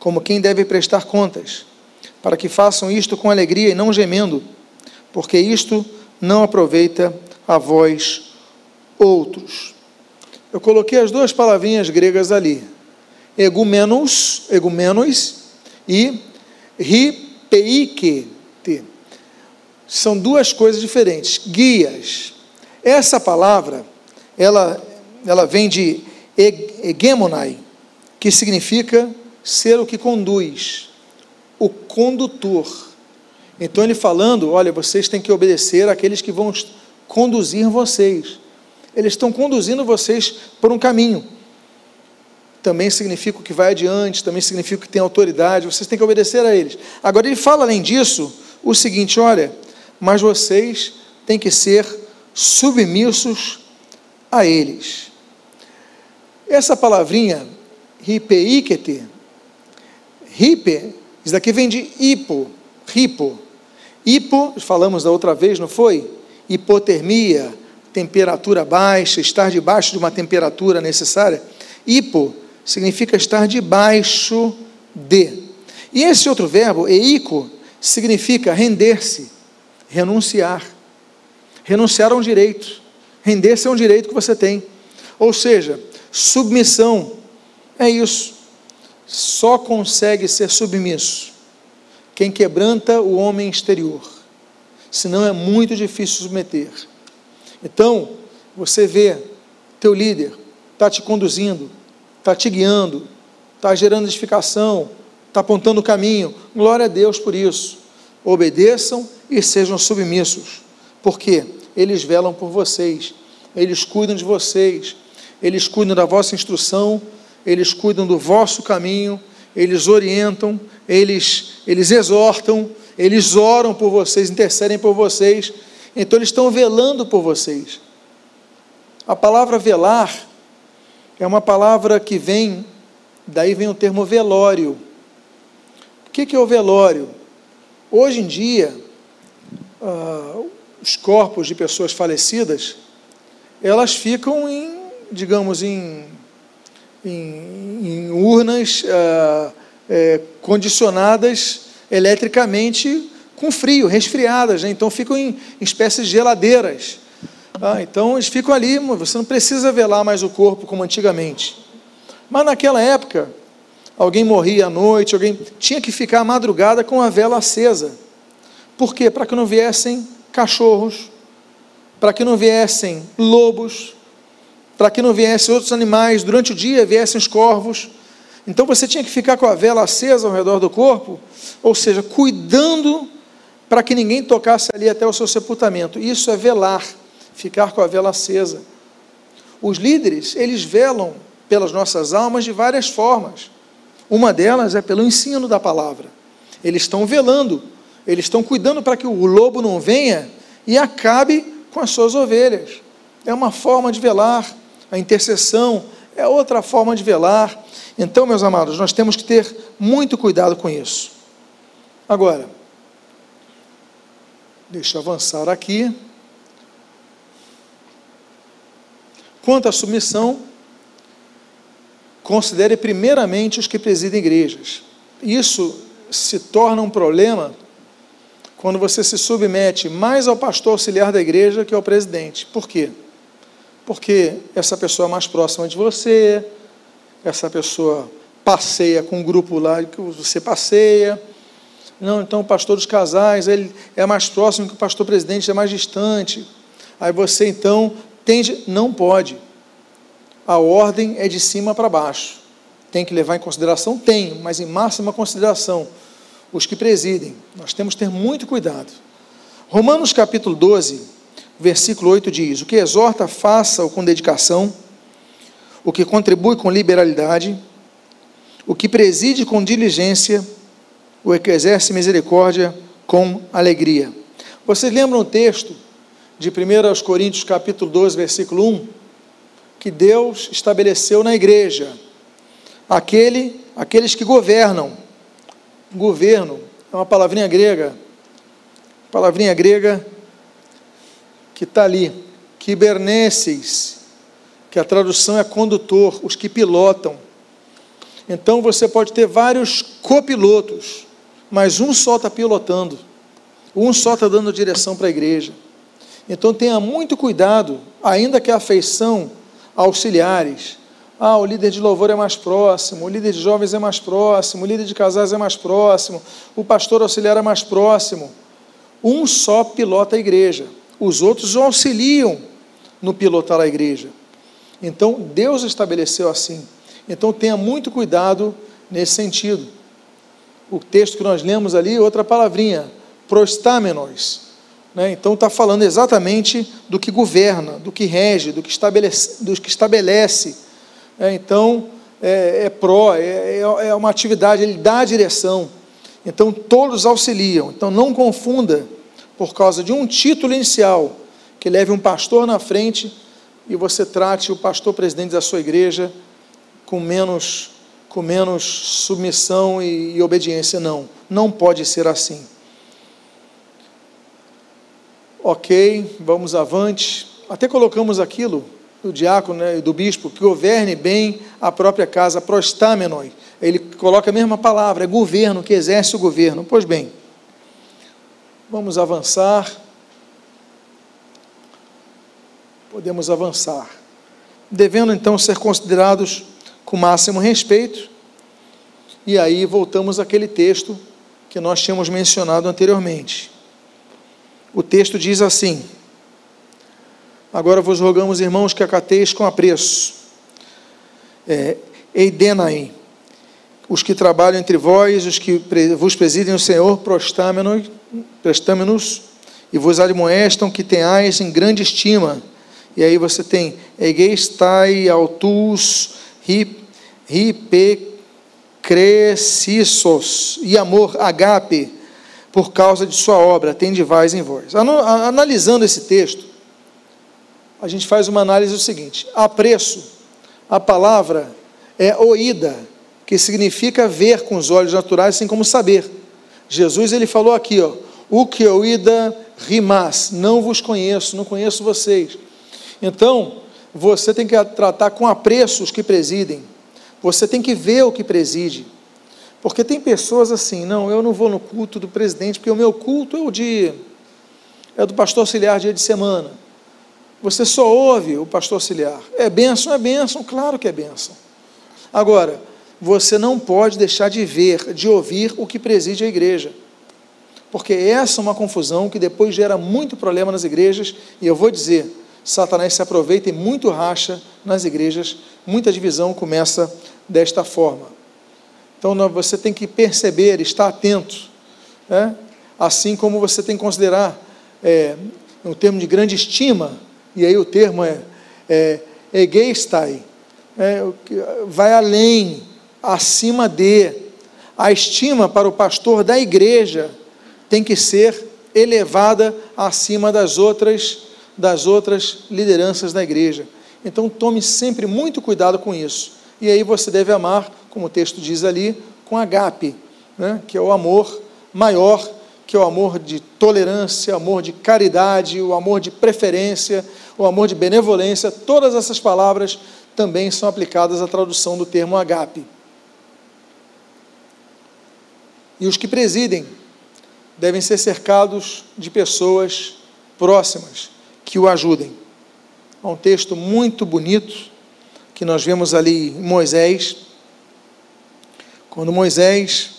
como quem deve prestar contas, para que façam isto com alegria e não gemendo, porque isto não aproveita a vós outros. Eu coloquei as duas palavrinhas gregas ali, egumenos, egumenos e ripeike. São duas coisas diferentes. Guias. Essa palavra, ela, ela vem de hegemonai, que significa ser o que conduz, o condutor. Então ele falando, olha, vocês têm que obedecer àqueles que vão conduzir vocês. Eles estão conduzindo vocês por um caminho. Também significa que vai adiante, também significa que tem autoridade, vocês têm que obedecer a eles. Agora ele fala além disso o seguinte, olha, mas vocês têm que ser submissos a eles. Essa palavrinha, ripeikete, ripe, isso daqui vem de hipo, ripo. Hipo, falamos da outra vez, não foi? Hipotermia, temperatura baixa, estar debaixo de uma temperatura necessária. Hipo significa estar debaixo de. E esse outro verbo, eico, significa render-se, renunciar. Renunciar a um direito. Render-se a um direito que você tem. Ou seja, Submissão é isso. Só consegue ser submisso quem quebranta o homem exterior. Senão é muito difícil submeter. Então, você vê teu líder está te conduzindo, está te guiando, está gerando edificação, está apontando o caminho. Glória a Deus por isso. Obedeçam e sejam submissos, porque eles velam por vocês, eles cuidam de vocês, eles cuidam da vossa instrução, eles cuidam do vosso caminho, eles orientam, eles, eles exortam, eles oram por vocês, intercedem por vocês, então eles estão velando por vocês. A palavra velar é uma palavra que vem, daí vem o termo velório. O que é o velório? Hoje em dia, ah, os corpos de pessoas falecidas, elas ficam em digamos, em, em, em urnas ah, é, condicionadas eletricamente com frio, resfriadas, né? então ficam em, em espécies de geladeiras. Ah, então eles ficam ali, você não precisa velar mais o corpo como antigamente. Mas naquela época, alguém morria à noite, alguém tinha que ficar à madrugada com a vela acesa. Por quê? Para que não viessem cachorros, para que não viessem lobos, para que não viessem outros animais, durante o dia viessem os corvos. Então você tinha que ficar com a vela acesa ao redor do corpo, ou seja, cuidando para que ninguém tocasse ali até o seu sepultamento. Isso é velar, ficar com a vela acesa. Os líderes, eles velam pelas nossas almas de várias formas. Uma delas é pelo ensino da palavra. Eles estão velando, eles estão cuidando para que o lobo não venha e acabe com as suas ovelhas. É uma forma de velar a intercessão é outra forma de velar. Então, meus amados, nós temos que ter muito cuidado com isso. Agora, deixa eu avançar aqui. Quanto à submissão, considere primeiramente os que presidem igrejas. Isso se torna um problema quando você se submete mais ao pastor auxiliar da igreja que ao presidente. Por quê? Porque essa pessoa é mais próxima de você, essa pessoa passeia com o grupo lá que você passeia. Não, então o pastor dos casais, ele é mais próximo que o pastor presidente, é mais distante. Aí você então tende, não pode. a ordem é de cima para baixo. Tem que levar em consideração? Tem, mas em máxima consideração. Os que presidem. Nós temos que ter muito cuidado. Romanos capítulo 12, versículo 8 diz: O que exorta, faça-o com dedicação, o que contribui com liberalidade, o que preside com diligência, o que exerce misericórdia com alegria. Vocês lembram o texto de 1 Coríntios capítulo 12, versículo 1? Que Deus estabeleceu na igreja aquele, aqueles que governam. Governo é uma palavrinha grega, palavrinha grega que está ali, kiberneses, que a tradução é condutor, os que pilotam. Então você pode ter vários copilotos, mas um só está pilotando, um só está dando direção para a igreja. Então tenha muito cuidado, ainda que a afeição auxiliares, ah, o líder de louvor é mais próximo, o líder de jovens é mais próximo, o líder de casais é mais próximo, o pastor auxiliar é mais próximo. Um só pilota a igreja, os outros auxiliam no pilotar a igreja. Então Deus estabeleceu assim. Então tenha muito cuidado nesse sentido. O texto que nós lemos ali, outra palavrinha, prostamenos. Né? Então está falando exatamente do que governa, do que rege, do que estabelece. Do que estabelece. É, então é, é pró, é, é, é uma atividade, ele dá a direção. Então todos auxiliam. Então não confunda por causa de um título inicial que leve um pastor na frente e você trate o pastor presidente da sua igreja com menos, com menos submissão e, e obediência. Não, não pode ser assim. Ok, vamos avante. Até colocamos aquilo do diácono né, do bispo, que governe bem a própria casa, prostamenoi. Ele coloca a mesma palavra, é governo, que exerce o governo. Pois bem, vamos avançar. Podemos avançar. Devendo então ser considerados com máximo respeito. E aí voltamos àquele texto que nós tínhamos mencionado anteriormente. O texto diz assim: Agora vos rogamos, irmãos, que acateis com apreço. É, Eidenai, os que trabalham entre vós, os que vos presidem o Senhor, prestame-nos e vos admoestam que tenhais em grande estima. E aí você tem Egeistai, Altus, ripecrescissos e amor agape por causa de sua obra, tendivais em vós. Analisando esse texto, a gente faz uma análise do seguinte: apreço, a palavra é oída, que significa ver com os olhos naturais, assim como saber. Jesus ele falou aqui, ó, o que oída rimas, não vos conheço, não conheço vocês. Então, você tem que tratar com apreço os que presidem, você tem que ver o que preside. Porque tem pessoas assim, não, eu não vou no culto do presidente, porque o meu culto é o de é do pastor auxiliar dia de semana. Você só ouve o pastor auxiliar. É bênção, é bênção, claro que é bênção. Agora, você não pode deixar de ver, de ouvir o que preside a igreja. Porque essa é uma confusão que depois gera muito problema nas igrejas, e eu vou dizer, Satanás se aproveita e muito racha nas igrejas, muita divisão começa desta forma. Então você tem que perceber, estar atento, né? assim como você tem que considerar é, um termo de grande estima, e aí o termo é, é egeistai, é, vai além, acima de. A estima para o pastor da igreja tem que ser elevada acima das outras das outras lideranças da igreja. Então tome sempre muito cuidado com isso. E aí você deve amar, como o texto diz ali, com agape, né? que é o amor maior, que é o amor de tolerância, amor de caridade, o amor de preferência, o amor de benevolência. Todas essas palavras também são aplicadas à tradução do termo agape. E os que presidem devem ser cercados de pessoas próximas, que o ajudem. Há um texto muito bonito que nós vemos ali em Moisés, quando Moisés,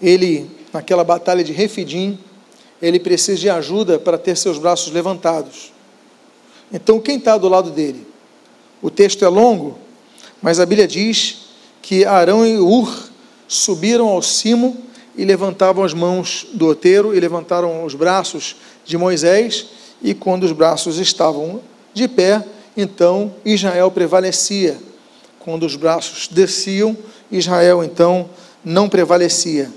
ele, naquela batalha de Refidim, ele precisa de ajuda para ter seus braços levantados. Então, quem está do lado dele? O texto é longo, mas a Bíblia diz que Arão e Ur subiram ao cimo e levantavam as mãos do outeiro e levantaram os braços de Moisés, e quando os braços estavam de pé, então Israel prevalecia. Quando os braços desciam, Israel então não prevalecia.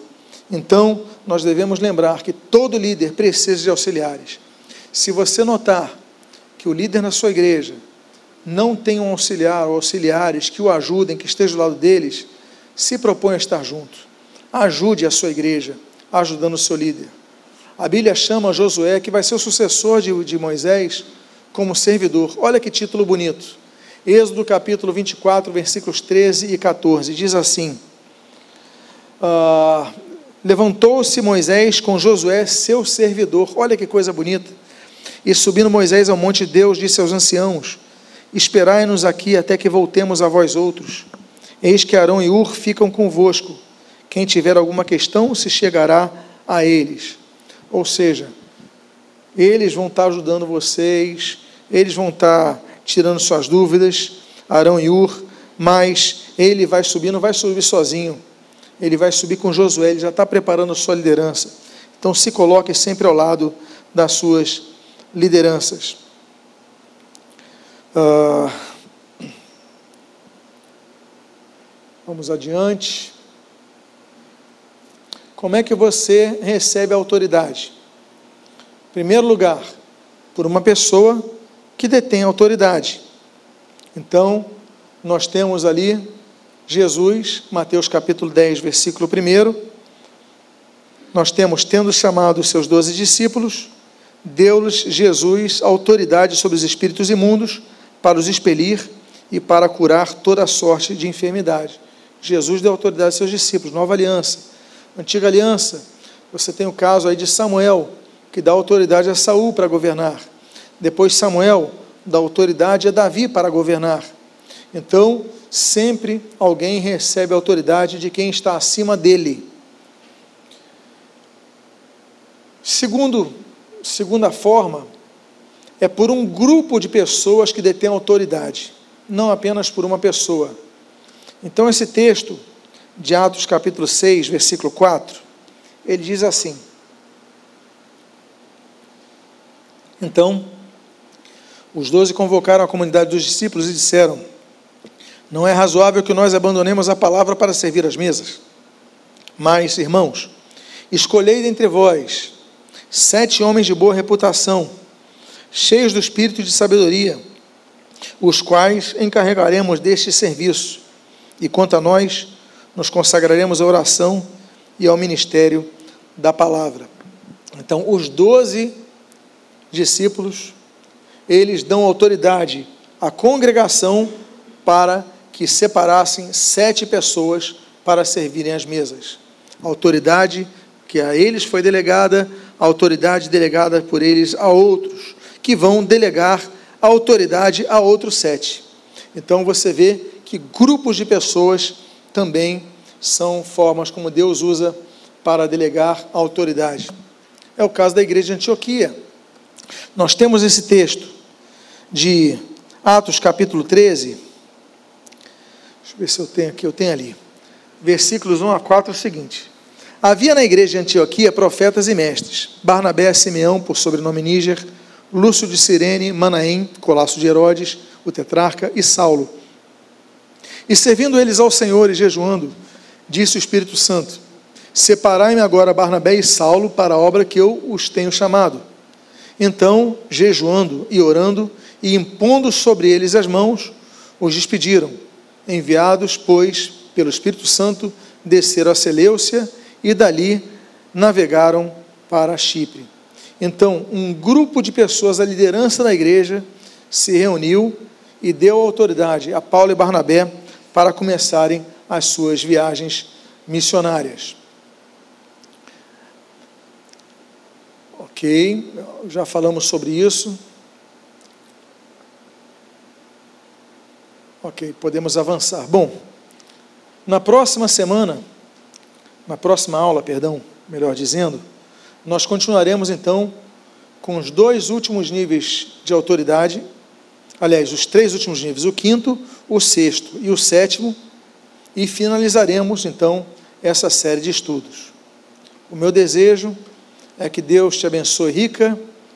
Então, nós devemos lembrar que todo líder precisa de auxiliares. Se você notar que o líder na sua igreja não tem um auxiliar ou auxiliares que o ajudem, que estejam do lado deles, se propõe a estar junto. Ajude a sua igreja, ajudando o seu líder. A Bíblia chama Josué, que vai ser o sucessor de, de Moisés, como servidor. Olha que título bonito. Êxodo capítulo 24, versículos 13 e 14. Diz assim: ah, Levantou-se Moisés com Josué, seu servidor. Olha que coisa bonita. E subindo Moisés ao monte de Deus, disse aos anciãos: Esperai-nos aqui até que voltemos a vós outros. Eis que Arão e Ur ficam convosco. Quem tiver alguma questão se chegará a eles. Ou seja, eles vão estar ajudando vocês, eles vão estar tirando suas dúvidas, Arão e Ur, mas ele vai subir, não vai subir sozinho, ele vai subir com Josué, ele já está preparando a sua liderança. Então se coloque sempre ao lado das suas lideranças. Uh, vamos adiante. Como é que você recebe a autoridade? Em primeiro lugar, por uma pessoa que detém autoridade. Então, nós temos ali Jesus, Mateus capítulo 10, versículo 1. Nós temos, tendo chamado os seus doze discípulos, deu-lhes Jesus autoridade sobre os espíritos imundos para os expelir e para curar toda sorte de enfermidade. Jesus deu autoridade aos seus discípulos, nova aliança. Antiga aliança, você tem o caso aí de Samuel, que dá autoridade a Saul para governar. Depois Samuel dá autoridade a Davi para governar. Então, sempre alguém recebe a autoridade de quem está acima dele. Segundo, segunda forma, é por um grupo de pessoas que detêm autoridade, não apenas por uma pessoa. Então, esse texto de Atos, capítulo 6, versículo 4, ele diz assim: Então, os doze convocaram a comunidade dos discípulos e disseram: Não é razoável que nós abandonemos a palavra para servir as mesas. Mas, irmãos, escolhei dentre vós sete homens de boa reputação cheios do espírito de sabedoria, os quais encarregaremos deste serviço. E quanto a nós, nos consagraremos à oração e ao ministério da palavra. Então, os doze discípulos, eles dão autoridade à congregação para que separassem sete pessoas para servirem às mesas. A autoridade que a eles foi delegada, a autoridade delegada por eles a outros que vão delegar a autoridade a outros sete. Então você vê que grupos de pessoas também são formas como Deus usa para delegar autoridade. É o caso da igreja de Antioquia. Nós temos esse texto de Atos capítulo 13. Deixa eu ver se eu tenho aqui, eu tenho ali. Versículos 1 a 4 é o seguinte: Havia na igreja de Antioquia profetas e mestres, Barnabé, Simeão, por sobrenome Níger, Lúcio de Cirene, Manaém, Colasso de Herodes, o tetrarca, e Saulo. E servindo eles ao Senhor e jejuando, disse o Espírito Santo: Separai-me agora Barnabé e Saulo para a obra que eu os tenho chamado. Então, jejuando e orando e impondo sobre eles as mãos, os despediram. Enviados, pois, pelo Espírito Santo, desceram a Seleucia e dali navegaram para Chipre. Então, um grupo de pessoas, a liderança da igreja, se reuniu e deu autoridade a Paulo e Barnabé para começarem as suas viagens missionárias. Ok, já falamos sobre isso. Ok, podemos avançar. Bom, na próxima semana, na próxima aula, perdão, melhor dizendo, nós continuaremos então com os dois últimos níveis de autoridade, aliás, os três últimos níveis, o quinto, o sexto e o sétimo, e finalizaremos então essa série de estudos. O meu desejo é que Deus te abençoe rica